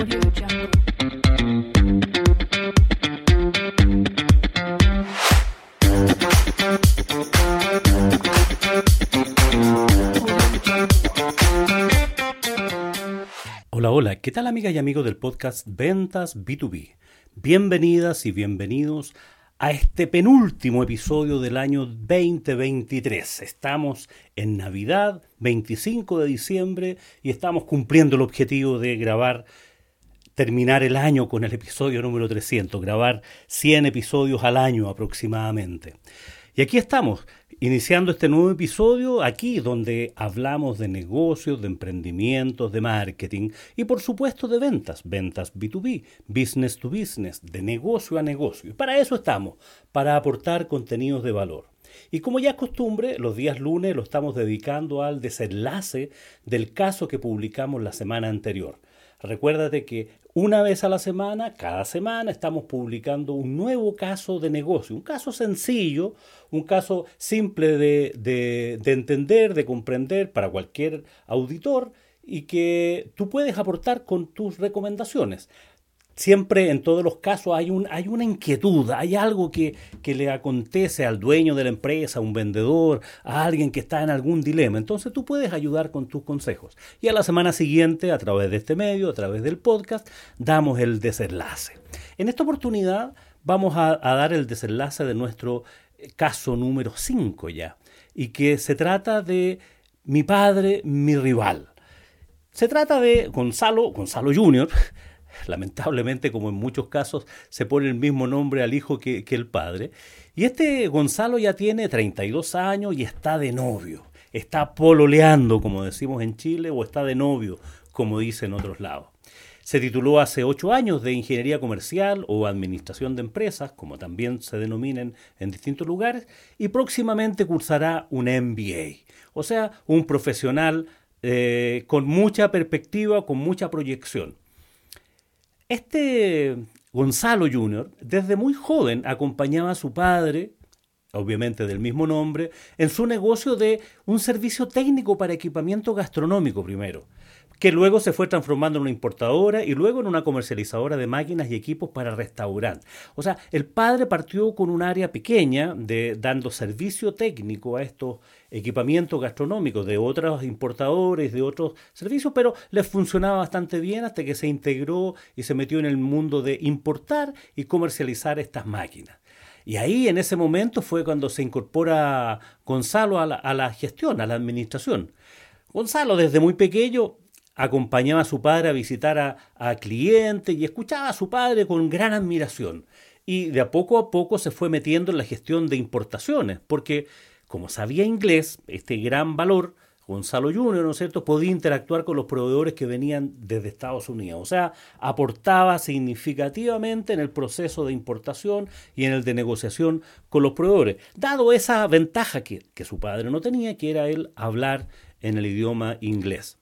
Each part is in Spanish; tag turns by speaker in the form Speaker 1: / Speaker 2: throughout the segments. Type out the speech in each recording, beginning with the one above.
Speaker 1: Hola, hola, ¿qué tal amigas y amigos del podcast Ventas B2B? Bienvenidas y bienvenidos a este penúltimo episodio del año 2023. Estamos en Navidad, 25 de diciembre, y estamos cumpliendo el objetivo de grabar, terminar el año con el episodio número 300, grabar 100 episodios al año aproximadamente. Y aquí estamos, iniciando este nuevo episodio aquí donde hablamos de negocios, de emprendimientos, de marketing y por supuesto de ventas, ventas B2B, business to business, de negocio a negocio. Y para eso estamos, para aportar contenidos de valor. Y como ya es costumbre, los días lunes lo estamos dedicando al desenlace del caso que publicamos la semana anterior. Recuérdate que una vez a la semana, cada semana, estamos publicando un nuevo caso de negocio, un caso sencillo, un caso simple de, de, entender, de comprender para cualquier auditor y que tú puedes aportar con tus recomendaciones siempre en todos los casos hay, un, hay una inquietud, hay algo que, que, le acontece al dueño de la empresa, a un vendedor, a alguien que está en algún dilema. Entonces tú puedes ayudar con tus consejos. Y a la semana siguiente, a través de este medio, a través del podcast, damos el desenlace. En esta oportunidad vamos a, a dar el desenlace de nuestro caso número 5 ya, y que se trata de mi padre, mi rival. Se trata de Gonzalo, Gonzalo Jr., lamentablemente, como en muchos casos, se pone el mismo nombre al hijo que, el padre. Y este Gonzalo ya tiene 32 años y está de novio. Está pololeando, como decimos en Chile, o está de novio, como dice en otros lados. Se tituló hace ocho años de Ingeniería Comercial o Administración de Empresas, como también se denominan en distintos lugares, y próximamente cursará un MBA, o sea, un profesional eh, con mucha perspectiva, con mucha proyección. Este Gonzalo Jr., desde muy joven acompañaba a su padre, obviamente del mismo nombre, en su negocio de un servicio técnico para equipamiento gastronómico primero que luego se fue transformando en una importadora y luego en una comercializadora de máquinas y equipos para restaurantes. O sea, el padre partió con un área pequeña de dando servicio técnico a estos equipamientos gastronómicos de otros importadores, de otros servicios, pero les funcionaba bastante bien hasta que se integró y se metió en el mundo de importar y comercializar estas máquinas. Y ahí en ese momento fue cuando se incorpora Gonzalo a la, a la gestión, a la administración. Gonzalo desde muy pequeño acompañaba a su padre a visitar a, clientes y escuchaba a su padre con gran admiración. Y de a poco a poco se fue metiendo en la gestión de importaciones, porque como sabía inglés, este gran valor, Gonzalo Junior, ¿no es cierto?, podía interactuar con los proveedores que venían desde Estados Unidos. O sea, aportaba significativamente en el proceso de importación y en el de negociación con los proveedores, dado esa ventaja que, que su padre no tenía, que era el hablar en el idioma inglés.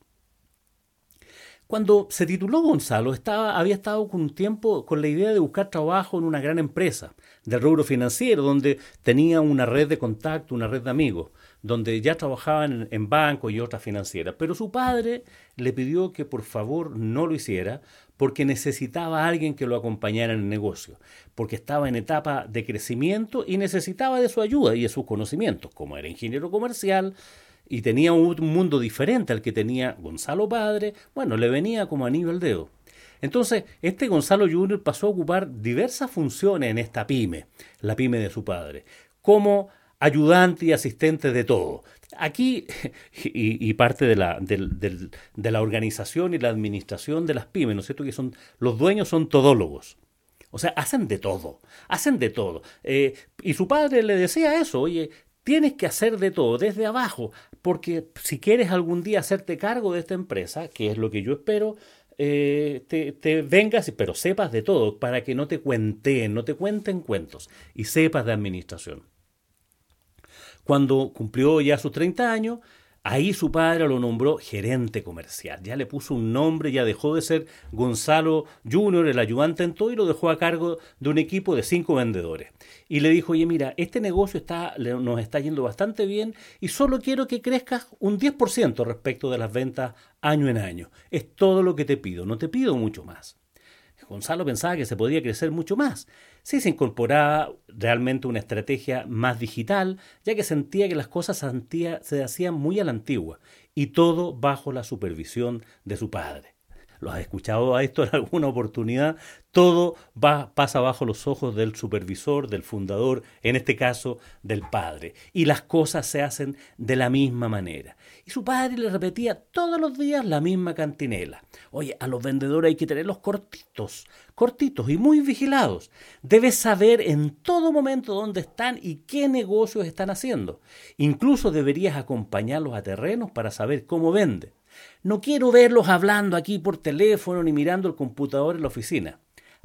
Speaker 1: Cuando se tituló Gonzalo, estaba, había estado con un tiempo con la idea de buscar trabajo en una gran empresa del rubro financiero, donde tenía una red de contacto, una red de amigos, donde ya trabajaban en, bancos y otras financieras. Pero su padre le pidió que por favor no lo hiciera porque necesitaba a alguien que lo acompañara en el negocio, porque estaba en etapa de crecimiento y necesitaba de su ayuda y de sus conocimientos, como era ingeniero comercial, y tenía un mundo diferente al que tenía Gonzalo padre, bueno, le venía como anillo al dedo. Entonces, este Gonzalo Jr. pasó a ocupar diversas funciones en esta pyme, la pyme de su padre, como ayudante y asistente de todo. Aquí, y, parte de la, de, la organización y la administración de las pymes, ¿no es cierto? Que son, los dueños son todólogos. O sea, hacen de todo, hacen de todo. Eh, y su padre le decía eso, oye, tienes que hacer de todo, desde abajo, porque si quieres algún día hacerte cargo de esta empresa, que es lo que yo espero, eh, te, vengas, pero sepas de todo, para que no te cuenten, no te cuenten cuentos, y sepas de administración. Cuando cumplió ya sus 30 años, Ahí su padre lo nombró gerente comercial. Ya le puso un nombre, ya dejó de ser Gonzalo Junior, el ayudante en todo, y lo dejó a cargo de un equipo de cinco vendedores. Y le dijo, oye, mira, este negocio está, nos está yendo bastante bien y solo quiero que crezcas un 10% respecto de las ventas año en año. Es todo lo que te pido, no te pido mucho más. Gonzalo pensaba que se podía crecer mucho más si se incorporaba realmente una estrategia más digital, ya que sentía que las cosas se hacían muy a la antigua y todo bajo la supervisión de su padre. ¿Lo has escuchado a esto en alguna oportunidad? Todo va, pasa bajo los ojos del supervisor, del fundador, en este caso del padre. Y las cosas se hacen de la misma manera. Y su padre le repetía todos los días la misma cantinela. Oye, a los vendedores hay que tenerlos cortitos, cortitos y muy vigilados. Debes saber en todo momento dónde están y qué negocios están haciendo. Incluso deberías acompañarlos a terrenos para saber cómo venden. No quiero verlos hablando aquí por teléfono ni mirando el computador en la oficina,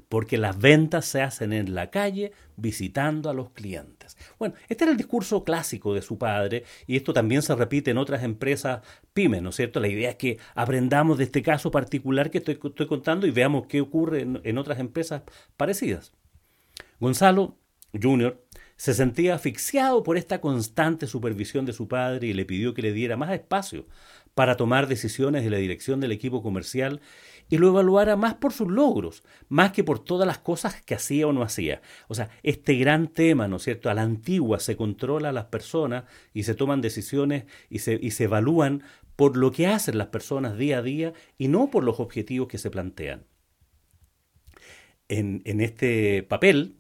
Speaker 1: porque las ventas se hacen en la calle visitando a los clientes. Bueno, este era el discurso clásico de su padre y esto también se repite en otras empresas pymes, ¿no es cierto? La idea es que aprendamos de este caso particular que estoy, contando y veamos qué ocurre en, en otras empresas parecidas. Gonzalo Jr. se sentía asfixiado por esta constante supervisión de su padre y le pidió que le diera más espacio para tomar decisiones de la dirección del equipo comercial y lo evaluara más por sus logros, más que por todas las cosas que hacía o no hacía. O sea, este gran tema, ¿no es cierto? A la antigua se controla a las personas y se toman decisiones y se, y se evalúan por lo que hacen las personas día a día y no por los objetivos que se plantean. En, en este papel,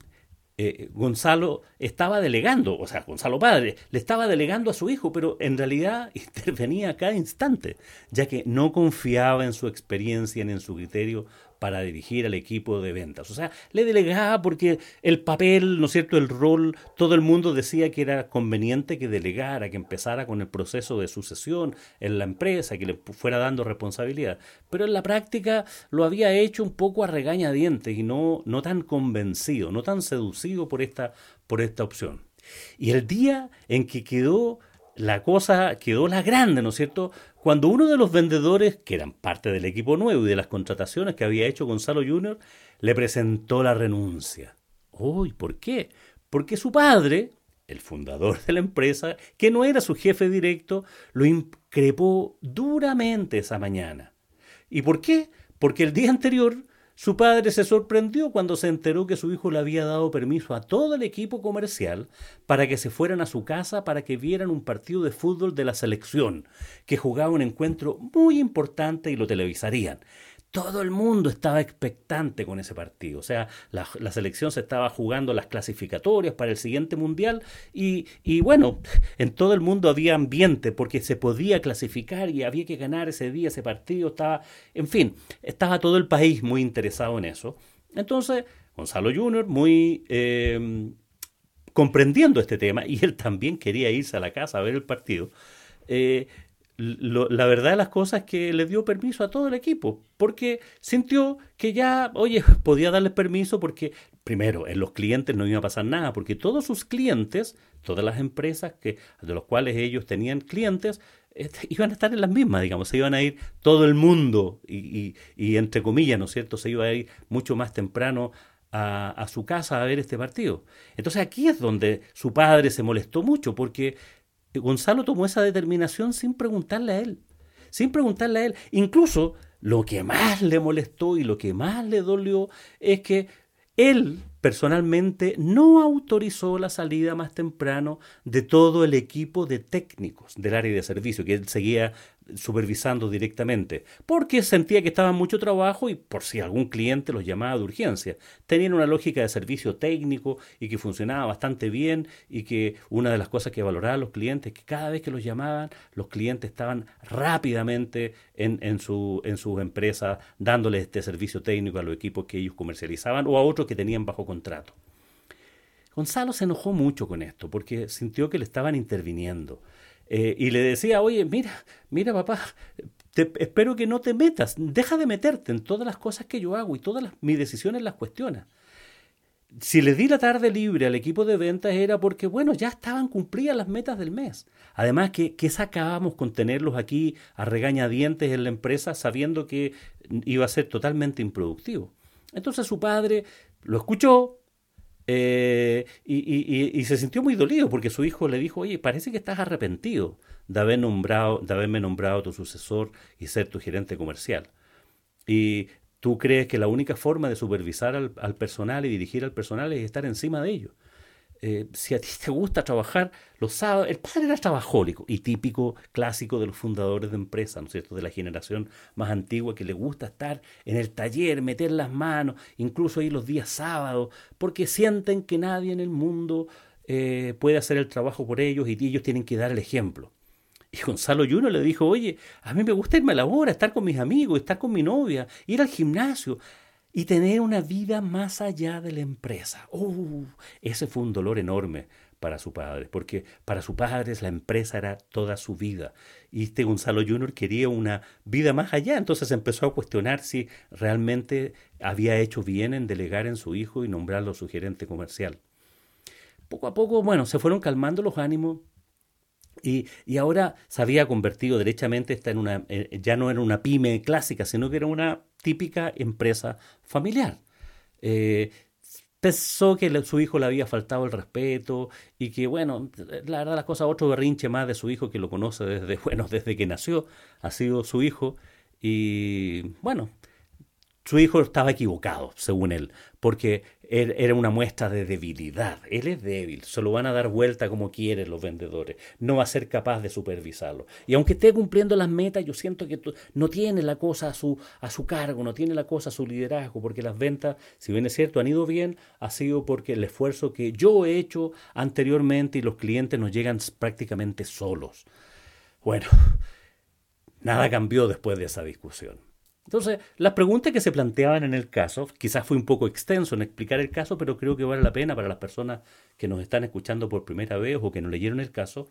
Speaker 1: eh, Gonzalo estaba delegando, o sea, Gonzalo padre, le estaba delegando a su hijo, pero en realidad intervenía a cada instante, ya que no confiaba en su experiencia ni en su criterio para dirigir al equipo de ventas. O sea, le delegaba porque el papel, ¿no es cierto?, el rol, todo el mundo decía que era conveniente que delegara, que empezara con el proceso de sucesión en la empresa, que le fuera dando responsabilidad. Pero en la práctica lo había hecho un poco a regañadientes y no, no tan convencido, no tan seducido por esta, por esta opción. Y el día en que quedó la cosa quedó la grande, ¿no es cierto? Cuando uno de los vendedores, que eran parte del equipo nuevo y de las contrataciones que había hecho Gonzalo Jr., le presentó la renuncia. Uy, ¿por qué? Porque su padre, el fundador de la empresa, que no era su jefe directo, lo increpó duramente esa mañana. ¿Y por qué? Porque el día anterior su padre se sorprendió cuando se enteró que su hijo le había dado permiso a todo el equipo comercial para que se fueran a su casa para que vieran un partido de fútbol de la selección, que jugaba un encuentro muy importante y lo televisarían todo el mundo estaba expectante con ese partido. O sea, la, selección se estaba jugando las clasificatorias para el siguiente mundial y, bueno, en todo el mundo había ambiente porque se podía clasificar y había que ganar ese día, ese partido. Estaba, en fin, estaba todo el país muy interesado en eso. Entonces, Gonzalo Junior, muy eh, comprendiendo este tema, y él también quería irse a la casa a ver el partido. Eh, la verdad de las cosas es que le dio permiso a todo el equipo, porque sintió que ya, oye, podía darles permiso porque, primero, en los clientes no iba a pasar nada, porque todos sus clientes, todas las empresas que, de los cuales ellos tenían clientes, este, iban a estar en las mismas, digamos, se iban a ir todo el mundo y, y, entre comillas, ¿no es cierto?, se iba a ir mucho más temprano a, a, su casa a ver este partido. Entonces aquí es donde su padre se molestó mucho porque Gonzalo tomó esa determinación sin preguntarle a él, sin preguntarle a él. Incluso lo que más le molestó y lo que más le dolió es que él personalmente no autorizó la salida más temprano de todo el equipo de técnicos del área de servicio, que él seguía supervisando directamente, porque sentía que estaba mucho trabajo y por si algún cliente los llamaba de urgencia. Tenían una lógica de servicio técnico y que funcionaba bastante bien y que una de las cosas que valoraban los clientes es que cada vez que los llamaban, los clientes estaban rápidamente en, en, su, en sus empresas dándoles este servicio técnico a los equipos que ellos comercializaban o a otros que tenían bajo contrato. Gonzalo se enojó mucho con esto porque sintió que le estaban interviniendo eh, y le decía, oye, mira, mira papá, espero que no te metas, deja de meterte en todas las cosas que yo hago y todas mis decisiones las cuestionas. si les di la tarde libre al equipo de ventas era porque, bueno, ya estaban cumplidas las metas del mes. Además, que, que sacábamos con tenerlos aquí a regañadientes en la empresa sabiendo que iba a ser totalmente improductivo. Entonces su padre lo escuchó eh, y, y, se sintió muy dolido porque su hijo le dijo, oye, parece que estás arrepentido de, haber nombrado, de haberme nombrado tu sucesor y ser tu gerente comercial. Y tú crees que la única forma de supervisar al, al personal y dirigir al personal es estar encima de ellos. Eh, si a ti te gusta trabajar los sábados, el padre era trabajólico y típico, clásico de los fundadores de empresas, ¿no es cierto?, de la generación más antigua que le gusta estar en el taller, meter las manos, incluso ahí los días sábados, porque sienten que nadie en el mundo eh, puede hacer el trabajo por ellos y ellos tienen que dar el ejemplo. Y Gonzalo Juno le dijo, oye, a mí me gusta irme a la hora, estar con mis amigos, estar con mi novia, ir al gimnasio y tener una vida más allá de la empresa. Uh, ese fue un dolor enorme para su padre, porque para su padre la empresa era toda su vida. Y este Gonzalo Jr. quería una vida más allá, entonces empezó a cuestionar si realmente había hecho bien en delegar en su hijo y nombrarlo su gerente comercial. Poco a poco, bueno, se fueron calmando los ánimos y, y, ahora se había convertido derechamente esta en una, eh, ya no era una pyme clásica, sino que era una típica empresa familiar. Eh, pensó que su hijo le había faltado el respeto y que, bueno, la verdad las cosas, otro berrinche más de su hijo que lo conoce desde, bueno, desde que nació, ha sido su hijo. Y bueno, su hijo estaba equivocado, según él, porque era una muestra de debilidad. Él es débil, se lo van a dar vuelta como quieren los vendedores. No va a ser capaz de supervisarlo. Y aunque esté cumpliendo las metas, yo siento que no tiene la cosa a su, a su cargo, no tiene la cosa a su liderazgo, porque las ventas, si bien es cierto, han ido bien, ha sido porque el esfuerzo que yo he hecho anteriormente y los clientes nos llegan prácticamente solos. Bueno, nada cambió después de esa discusión. Entonces, las preguntas que se planteaban en el caso, quizás fue un poco extenso en explicar el caso, pero creo que vale la pena para las personas que nos están escuchando por primera vez o que no leyeron el caso.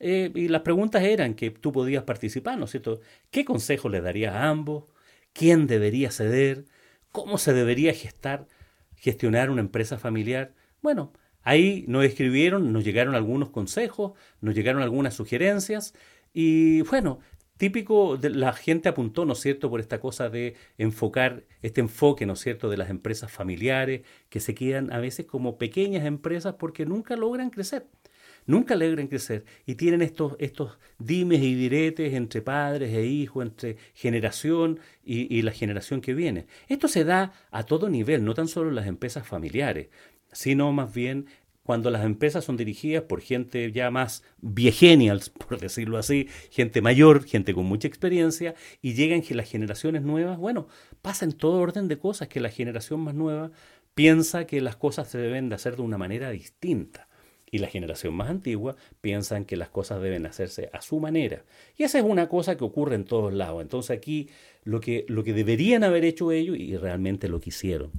Speaker 1: Eh, y las preguntas eran que tú podías participar, ¿no es cierto? ¿Qué consejo le darías a ambos? ¿Quién debería ceder? ¿Cómo se debería gestar, gestionar una empresa familiar? Bueno, ahí nos escribieron, nos llegaron algunos consejos, nos llegaron algunas sugerencias y bueno, típico, de, la gente apuntó, ¿no es cierto?, por esta cosa de enfocar, este enfoque, ¿no es cierto?, de las empresas familiares, que se quedan a veces como pequeñas empresas porque nunca logran crecer. Nunca logran crecer y tienen estos, estos dimes y diretes entre padres e hijos, entre generación y, y la generación que viene. Esto se da a todo nivel, no tan solo en las empresas familiares, sino más bien cuando las empresas son dirigidas por gente ya más viegenials, por decirlo así, gente mayor, gente con mucha experiencia, y llegan las generaciones nuevas, bueno, pasa en todo orden de cosas que la generación más nueva piensa que las cosas se deben de hacer de una manera distinta. Y la generación más antigua piensa que las cosas deben hacerse a su manera. Y esa es una cosa que ocurre en todos lados. Entonces aquí lo que, lo que deberían haber hecho ellos y realmente lo que hicieron.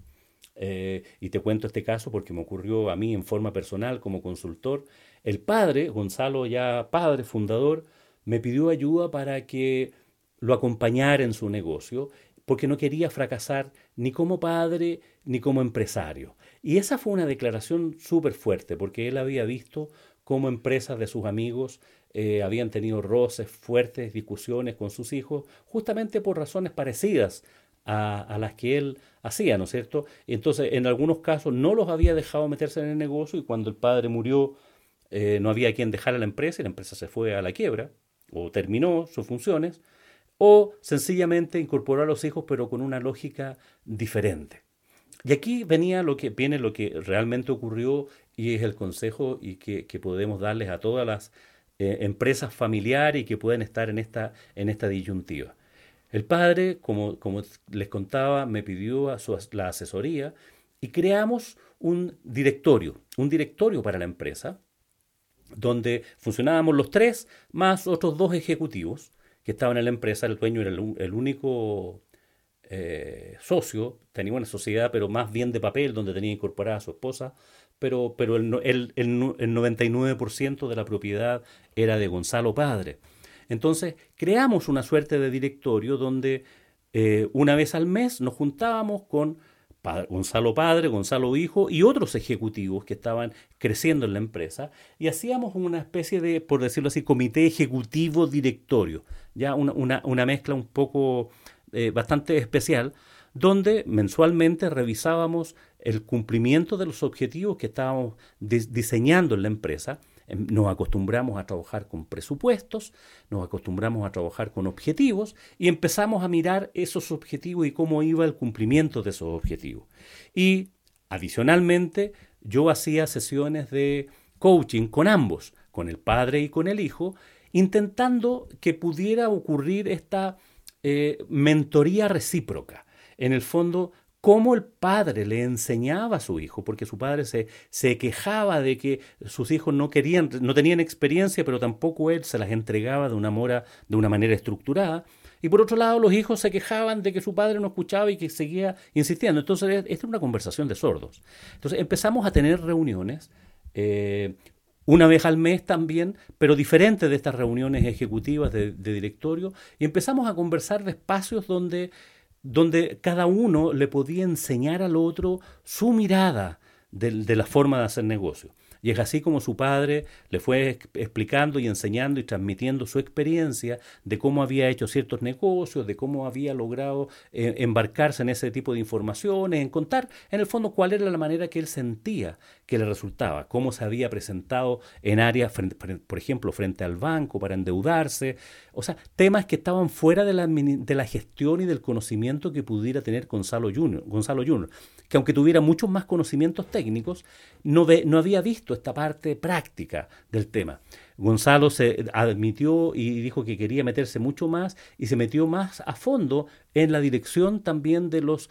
Speaker 1: Eh, y te cuento este caso porque me ocurrió a mí en forma personal como consultor. El padre, Gonzalo ya padre, fundador, me pidió ayuda para que lo acompañara en su negocio porque no quería fracasar ni como padre ni como empresario. Y esa fue una declaración súper fuerte porque él había visto cómo empresas de sus amigos eh, habían tenido roces, fuertes discusiones con sus hijos, justamente por razones parecidas a, las que él hacía, ¿no es cierto? Entonces, en algunos casos no los había dejado meterse en el negocio y cuando el padre murió eh, no había quien dejara la empresa y la empresa se fue a la quiebra o terminó sus funciones o sencillamente incorporó a los hijos pero con una lógica diferente. Y aquí venía lo que viene lo que realmente ocurrió y es el consejo y que, podemos darles a todas las eh, empresas familiares y que pueden estar en esta, en esta disyuntiva. El padre, como, les contaba, me pidió a su, la asesoría y creamos un directorio, un directorio para la empresa, donde funcionábamos los tres más otros dos ejecutivos que estaban en la empresa. El dueño era el, único eh, socio, tenía una sociedad, pero más bien de papel, donde tenía incorporada a su esposa, pero, pero el 99% de la propiedad era de Gonzalo Padre. Entonces, creamos una suerte de directorio donde eh, una vez al mes nos juntábamos con Gonzalo padre, Gonzalo hijo y otros ejecutivos que estaban creciendo en la empresa y hacíamos una especie de, por decirlo así, comité ejecutivo directorio, ya una, una, mezcla un poco eh, bastante especial, donde mensualmente revisábamos el cumplimiento de los objetivos que estábamos diseñando en la empresa Em, nos acostumbramos a trabajar con presupuestos, nos acostumbramos a trabajar con objetivos y empezamos a mirar esos objetivos y cómo iba el cumplimiento de esos objetivos. Y adicionalmente yo hacía sesiones de coaching con ambos, con el padre y con el hijo, intentando que pudiera ocurrir esta eh, mentoría recíproca. En el fondo, cómo el padre le enseñaba a su hijo, porque su padre se, quejaba de que sus hijos no querían, no tenían experiencia, pero tampoco él se las entregaba de una, mora, de una manera estructurada. Y por otro lado, los hijos se quejaban de que su padre no escuchaba y que seguía insistiendo. Entonces, esta es una conversación de sordos. Entonces, empezamos a tener reuniones, eh, una vez al mes también, pero diferentes de estas reuniones ejecutivas de directorio, y empezamos a conversar de espacios donde donde cada uno le podía enseñar al otro su mirada de, de la forma de hacer negocio. Y es así como su padre le fue explicando y enseñando y transmitiendo su experiencia de cómo había hecho ciertos negocios, de cómo había logrado eh, embarcarse en ese tipo de informaciones, en contar en el fondo cuál era la manera que él sentía que le resultaba, cómo se había presentado en áreas, por ejemplo, frente al banco para endeudarse, o sea, temas que estaban fuera de la, de la gestión y del conocimiento que pudiera tener Gonzalo Junior, Gonzalo que aunque tuviera muchos más conocimientos técnicos, no, ve, no había visto esta parte práctica del tema. Gonzalo se admitió y dijo que quería meterse mucho más y se metió más a fondo en la dirección también de los,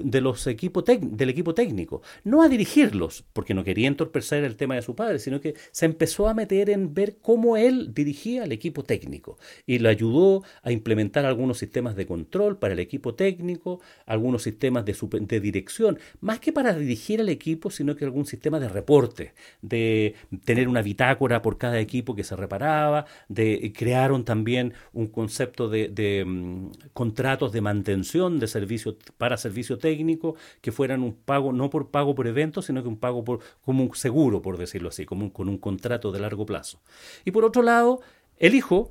Speaker 1: de los equipos del equipo técnico. No a dirigirlos, porque no quería entorpecer el tema de su padre, sino que se empezó a meter en ver cómo él dirigía al equipo técnico y le ayudó a implementar algunos sistemas de control para el equipo técnico, algunos sistemas de, de dirección, más que para dirigir al equipo, sino que algún sistema de reporte, de tener una bitácora por cada equipo que se reparaba, de, crearon también un concepto de, mm, contratos de mantención de servicio para servicio técnico que fueran un pago, no por pago por evento, sino que un pago por, como un seguro, por decirlo así, como con un contrato de largo plazo. Y por otro lado, el hijo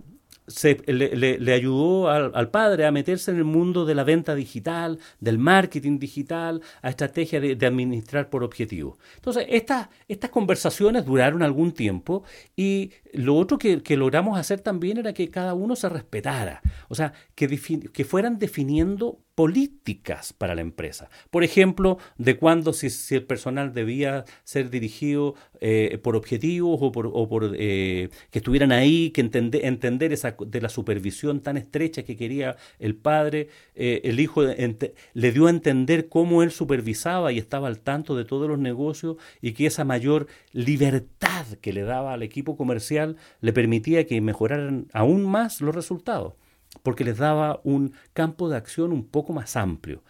Speaker 1: le, ayudó al, padre a meterse en el mundo de la venta digital, del marketing digital, a estrategia de, administrar por objetivo. Entonces, estas conversaciones duraron algún tiempo y lo otro que, logramos hacer también era que cada uno se respetara, o sea, que, fueran definiendo políticas para la empresa. Por ejemplo, de cuándo si, el personal debía ser dirigido eh, por objetivos o por, eh, que estuvieran ahí, que entender, entender esa, de la supervisión tan estrecha que quería el padre, eh, el hijo le dio a entender cómo él supervisaba y estaba al tanto de todos los negocios y que esa mayor libertad que le daba al equipo comercial le permitía que mejoraran aún más los resultados porque les daba un campo de acción un poco más amplio.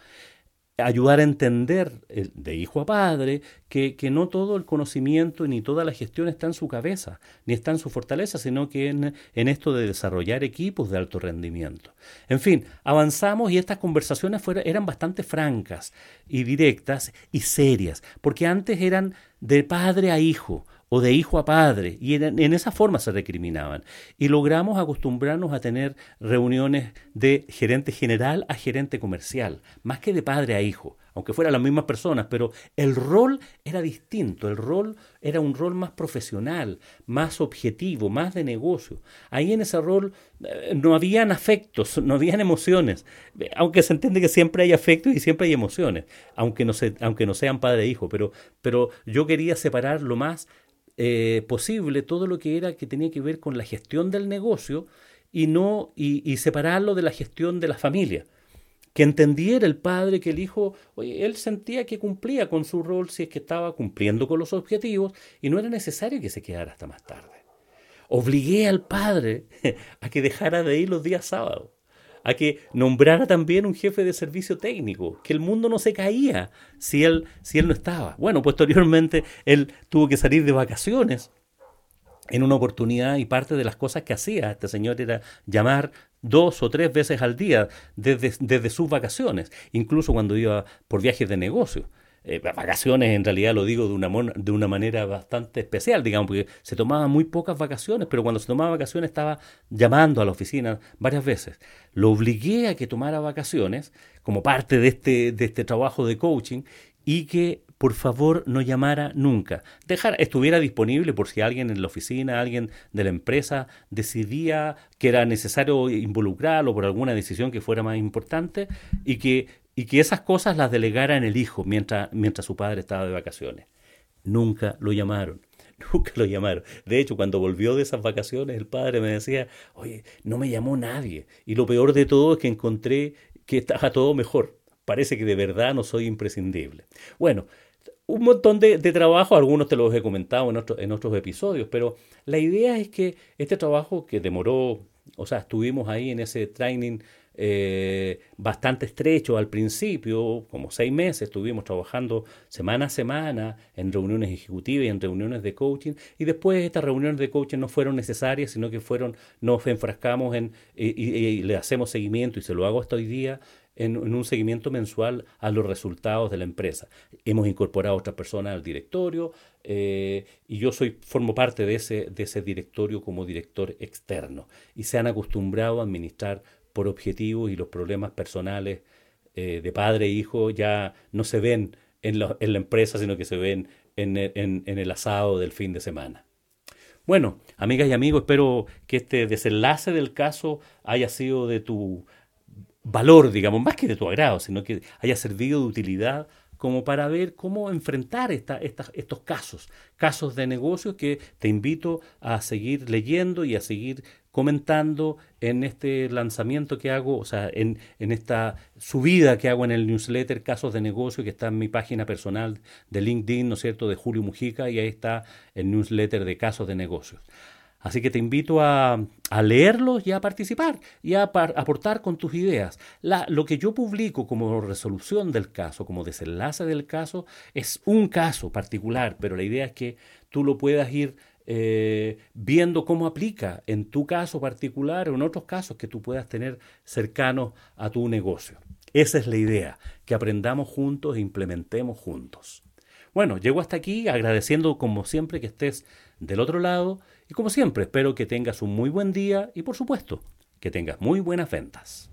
Speaker 1: Ayudar a entender de hijo a padre que, no todo el conocimiento ni toda la gestión está en su cabeza, ni está en su fortaleza, sino que en, en esto de desarrollar equipos de alto rendimiento. En fin, avanzamos y estas conversaciones eran bastante francas y directas y serias, porque antes eran de padre a hijo o de hijo a padre, y en, esa forma se recriminaban. Y logramos acostumbrarnos a tener reuniones de gerente general a gerente comercial, más que de padre a hijo, aunque fueran las mismas personas, pero el rol era distinto, el rol era un rol más profesional, más objetivo, más de negocio. Ahí en ese rol eh, no habían afectos, no habían emociones, aunque se entiende que siempre hay afectos y siempre hay emociones, aunque no, se, aunque no sean padre e hijo, pero, pero yo quería separar lo más eh, posible todo lo que era que tenía que ver con la gestión del negocio y no y, separarlo de la gestión de la familia que entendiera el padre que el hijo, oye, él sentía que cumplía con su rol si es que estaba cumpliendo con los objetivos y no era necesario que se quedara hasta más tarde. Obligué al padre a que dejara de ir los días sábados a que nombrara también un jefe de servicio técnico, que el mundo no se caía si él, si él no estaba. Bueno, posteriormente él tuvo que salir de vacaciones en una oportunidad y parte de las cosas que hacía este señor era llamar dos o tres veces al día desde, desde sus vacaciones, incluso cuando iba por viajes de negocio. Eh, vacaciones en realidad lo digo de una, de una manera bastante especial, digamos, porque se tomaba muy pocas vacaciones, pero cuando se tomaba vacaciones estaba llamando a la oficina varias veces. Lo obligué a que tomara vacaciones como parte de este, de este trabajo de coaching y que por favor no llamara nunca. Dejar, estuviera disponible por si alguien en la oficina, alguien de la empresa decidía que era necesario involucrarlo por alguna decisión que fuera más importante y que, y que esas cosas las delegara en el hijo mientras, mientras su padre estaba de vacaciones. Nunca lo llamaron. Nunca lo llamaron. De hecho, cuando volvió de esas vacaciones, el padre me decía, oye, no me llamó nadie. Y lo peor de todo es que encontré que estaba todo mejor. Parece que de verdad no soy imprescindible. Bueno, un montón de, trabajo, algunos te los he comentado en, en otros episodios, pero la idea es que este trabajo que demoró, o sea, estuvimos ahí en ese training eh, bastante estrecho al principio, como seis meses, estuvimos trabajando semana a semana en reuniones ejecutivas y en reuniones de coaching, y después estas reuniones de coaching no fueron necesarias, sino que fueron, nos enfrascamos en, y le hacemos seguimiento, y se lo hago hasta hoy día, en, un seguimiento mensual a los resultados de la empresa. Hemos incorporado a otras personas al directorio eh, y yo soy, formo parte de ese, de ese directorio como director externo y se han acostumbrado a administrar por objetivos y los problemas personales eh, de padre e hijo ya no se ven en la, en la empresa, sino que se ven en, el asado del fin de semana. Bueno, amigas y amigos, espero que este desenlace del caso haya sido de tu valor, digamos, más que de tu agrado, sino que haya servido de utilidad como para ver cómo enfrentar estos casos, casos de negocios que te invito a seguir leyendo y a seguir comentando en este lanzamiento que hago, o sea, en, en esta subida que hago en el newsletter Casos de Negocio, que está en mi página personal de LinkedIn, ¿no es cierto?, de Julio Mujica, y ahí está el newsletter de Casos de Negocios. Así que te invito a, leerlos y a participar y a aportar con tus ideas. lo que yo publico como resolución del caso, como desenlace del caso, es un caso particular, pero la idea es que tú lo puedas ir eh, viendo cómo aplica en tu caso particular o en otros casos que tú puedas tener cercanos a tu negocio. Esa es la idea, que aprendamos juntos e implementemos juntos. Bueno, llego hasta aquí agradeciendo como siempre que estés del otro lado y como siempre espero que tengas un muy buen día y por supuesto que tengas muy buenas ventas.